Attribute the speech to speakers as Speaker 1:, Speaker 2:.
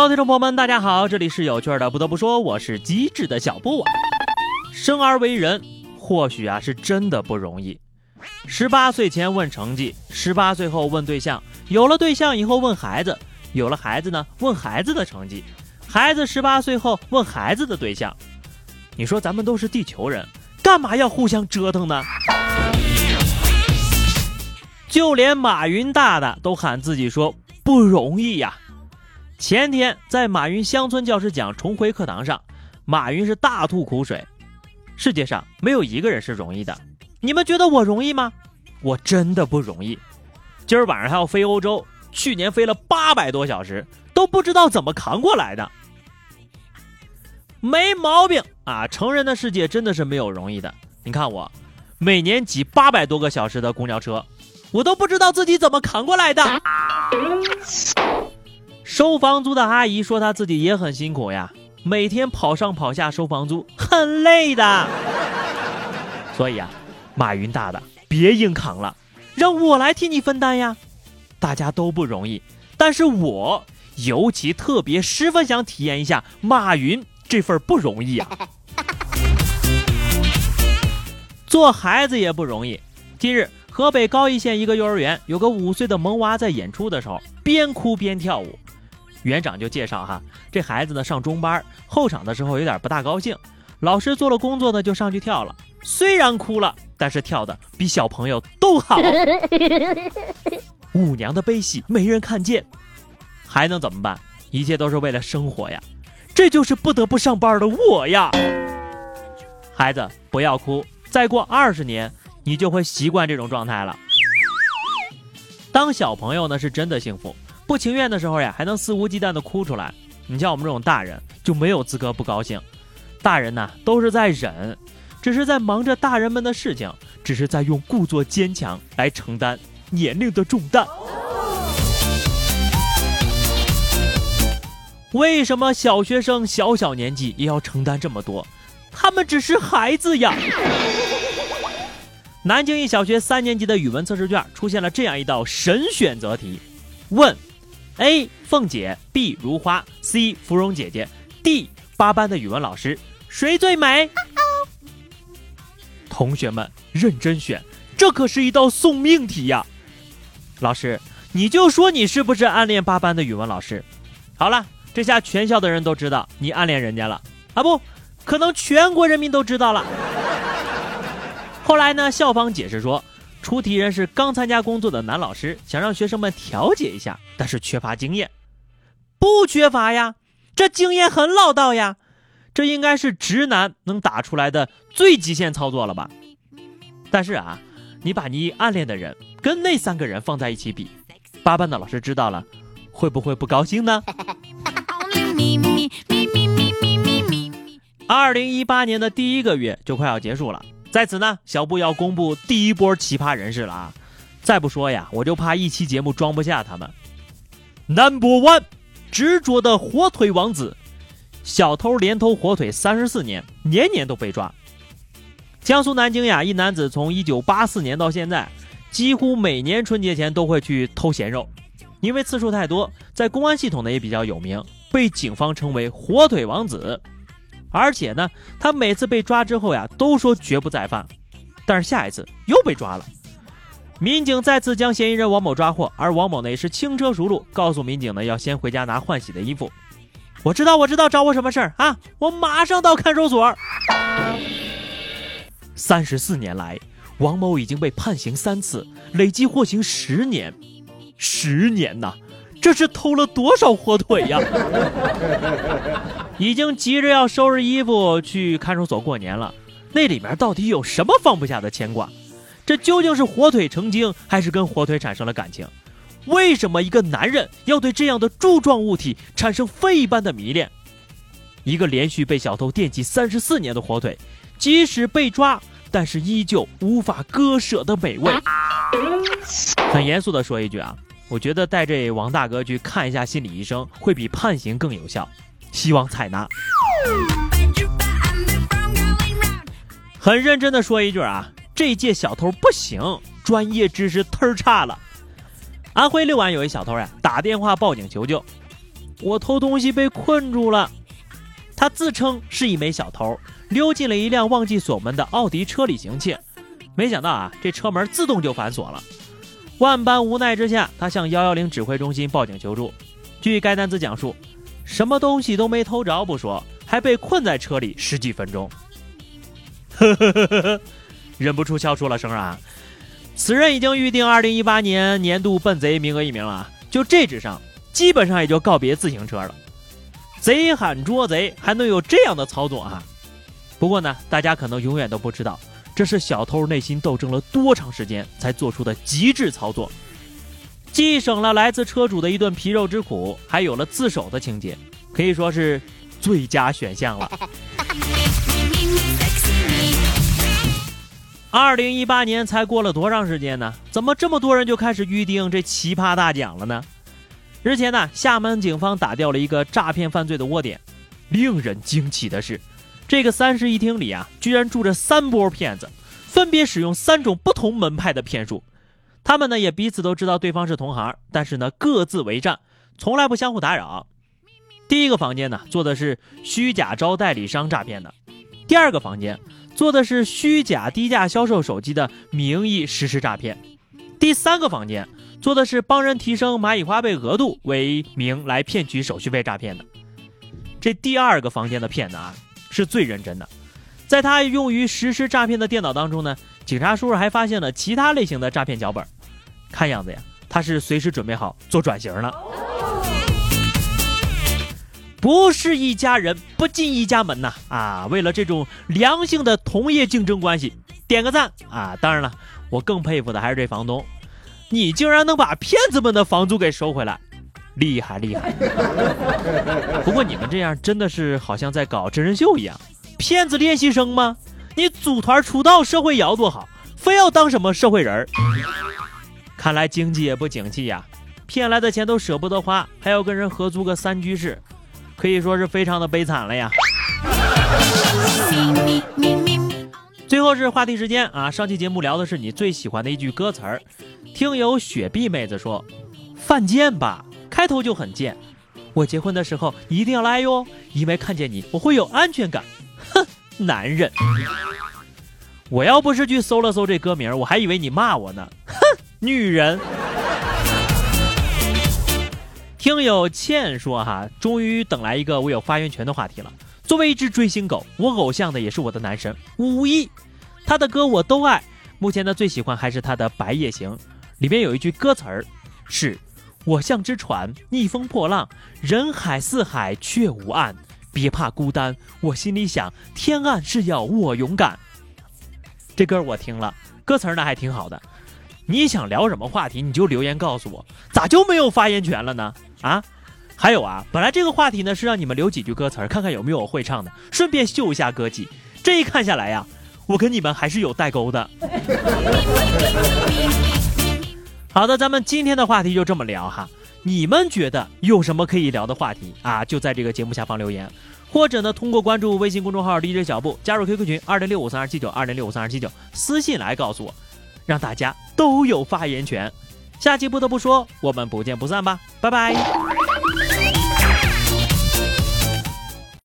Speaker 1: 各位听众朋友们，大家好，这里是有趣的。不得不说，我是机智的小布啊。生而为人，或许啊是真的不容易。十八岁前问成绩，十八岁后问对象，有了对象以后问孩子，有了孩子呢问孩子的成绩，孩子十八岁后问孩子的对象。你说咱们都是地球人，干嘛要互相折腾呢？就连马云大大都喊自己说不容易呀。前天在马云乡村教师奖重回课堂上，马云是大吐苦水。世界上没有一个人是容易的，你们觉得我容易吗？我真的不容易。今儿晚上还要飞欧洲，去年飞了八百多小时，都不知道怎么扛过来的。没毛病啊，成人的世界真的是没有容易的。你看我，每年挤八百多个小时的公交车，我都不知道自己怎么扛过来的。收房租的阿姨说，她自己也很辛苦呀，每天跑上跑下收房租，很累的。所以啊，马云大大别硬扛了，让我来替你分担呀。大家都不容易，但是我尤其特别十分想体验一下马云这份不容易啊。做孩子也不容易。近日，河北高邑县一个幼儿园有个五岁的萌娃在演出的时候边哭边跳舞。园长就介绍哈，这孩子呢上中班，后场的时候有点不大高兴，老师做了工作呢就上去跳了，虽然哭了，但是跳的比小朋友都好。舞娘的悲喜没人看见，还能怎么办？一切都是为了生活呀，这就是不得不上班的我呀。孩子不要哭，再过二十年你就会习惯这种状态了。当小朋友呢是真的幸福。不情愿的时候呀，还能肆无忌惮的哭出来。你像我们这种大人就没有资格不高兴。大人呢都是在忍，只是在忙着大人们的事情，只是在用故作坚强来承担年龄的重担。为什么小学生小小年纪也要承担这么多？他们只是孩子呀。南京一小学三年级的语文测试卷出现了这样一道神选择题，问。A 凤姐，B 如花，C 芙蓉姐姐，D 八班的语文老师，谁最美？同学们认真选，这可是一道送命题呀！老师，你就说你是不是暗恋八班的语文老师？好了，这下全校的人都知道你暗恋人家了啊！不可能，全国人民都知道了。后来呢？校方解释说。出题人是刚参加工作的男老师，想让学生们调解一下，但是缺乏经验。不缺乏呀，这经验很老道呀，这应该是直男能打出来的最极限操作了吧？但是啊，你把你暗恋的人跟那三个人放在一起比，八班的老师知道了，会不会不高兴呢？二零一八年的第一个月就快要结束了。在此呢，小布要公布第一波奇葩人士了啊！再不说呀，我就怕一期节目装不下他们。Number one，执着的火腿王子，小偷连偷火腿三十四年，年年都被抓。江苏南京呀，一男子从一九八四年到现在，几乎每年春节前都会去偷咸肉，因为次数太多，在公安系统呢也比较有名，被警方称为“火腿王子”。而且呢，他每次被抓之后呀，都说绝不再犯，但是下一次又被抓了。民警再次将嫌疑人王某抓获，而王某呢也是轻车熟路，告诉民警呢要先回家拿换洗的衣服。我知道，我知道，找我什么事儿啊？我马上到看守所。三十四年来，王某已经被判刑三次，累计获刑十年，十年呐！这是偷了多少火腿呀？已经急着要收拾衣服去看守所过年了，那里面到底有什么放不下的牵挂？这究竟是火腿成精，还是跟火腿产生了感情？为什么一个男人要对这样的柱状物体产生非一般的迷恋？一个连续被小偷惦记三十四年的火腿，即使被抓，但是依旧无法割舍的美味。很严肃的说一句啊。我觉得带这王大哥去看一下心理医生，会比判刑更有效。希望采纳。很认真的说一句啊，这届小偷不行，专业知识忒差了。安徽六安有一小偷呀，打电话报警求救。我偷东西被困住了。他自称是一枚小偷，溜进了一辆忘记锁门的奥迪车里行窃。没想到啊，这车门自动就反锁了。万般无奈之下，他向幺幺零指挥中心报警求助。据该男子讲述，什么东西都没偷着不说，还被困在车里十几分钟。呵呵呵呵呵，忍不住笑出了声啊！此人已经预定二零一八年年度笨贼名额一名了，就这智商，基本上也就告别自行车了。贼喊捉贼，还能有这样的操作啊？不过呢，大家可能永远都不知道，这是小偷内心斗争了多长时间才做出的极致操作，既省了来自车主的一顿皮肉之苦，还有了自首的情节，可以说是最佳选项了。二零一八年才过了多长时间呢？怎么这么多人就开始预定这奇葩大奖了呢？日前呢，厦门警方打掉了一个诈骗犯罪的窝点。令人惊奇的是，这个三室一厅里啊，居然住着三波骗子，分别使用三种不同门派的骗术。他们呢也彼此都知道对方是同行，但是呢各自为战，从来不相互打扰。第一个房间呢做的是虚假招代理商诈骗的，第二个房间做的是虚假低价销售手机的名义实施诈骗，第三个房间。做的是帮人提升蚂蚁花呗额度为名来骗取手续费诈骗的。这第二个房间的骗子啊，是最认真的。在他用于实施诈骗的电脑当中呢，警察叔叔还发现了其他类型的诈骗脚本。看样子呀，他是随时准备好做转型了。不是一家人不进一家门呐！啊，为了这种良性的同业竞争关系，点个赞啊！当然了，我更佩服的还是这房东。你竟然能把骗子们的房租给收回来，厉害厉害！不过你们这样真的是好像在搞真人秀一样，骗子练习生吗？你组团出道社会摇多好，非要当什么社会人儿？看来经济也不景气呀，骗来的钱都舍不得花，还要跟人合租个三居室，可以说是非常的悲惨了呀。最后是话题时间啊！上期节目聊的是你最喜欢的一句歌词儿。听友雪碧妹子说：“犯贱吧，开头就很贱。我结婚的时候一定要来哟，因为看见你我会有安全感。”哼，男人！我要不是去搜了搜这歌名，我还以为你骂我呢。哼，女人！听友倩说哈，终于等来一个我有发言权的话题了。作为一只追星狗，我偶像的也是我的男神武艺，他的歌我都爱。目前呢，最喜欢还是他的《白夜行》，里面有一句歌词儿是：“我像只船，逆风破浪，人海四海却无岸，别怕孤单。”我心里想，天暗是要我勇敢。这歌我听了，歌词呢还挺好的。你想聊什么话题，你就留言告诉我，咋就没有发言权了呢？啊？还有啊，本来这个话题呢是让你们留几句歌词儿，看看有没有我会唱的，顺便秀一下歌技。这一看下来呀，我跟你们还是有代沟的。好的，咱们今天的话题就这么聊哈。你们觉得有什么可以聊的话题啊？就在这个节目下方留言，或者呢通过关注微信公众号 DJ 小布，加入 QQ 群二零六五三二七九二零六五三二七九，私信来告诉我，让大家都有发言权。下期不得不说，我们不见不散吧，拜拜。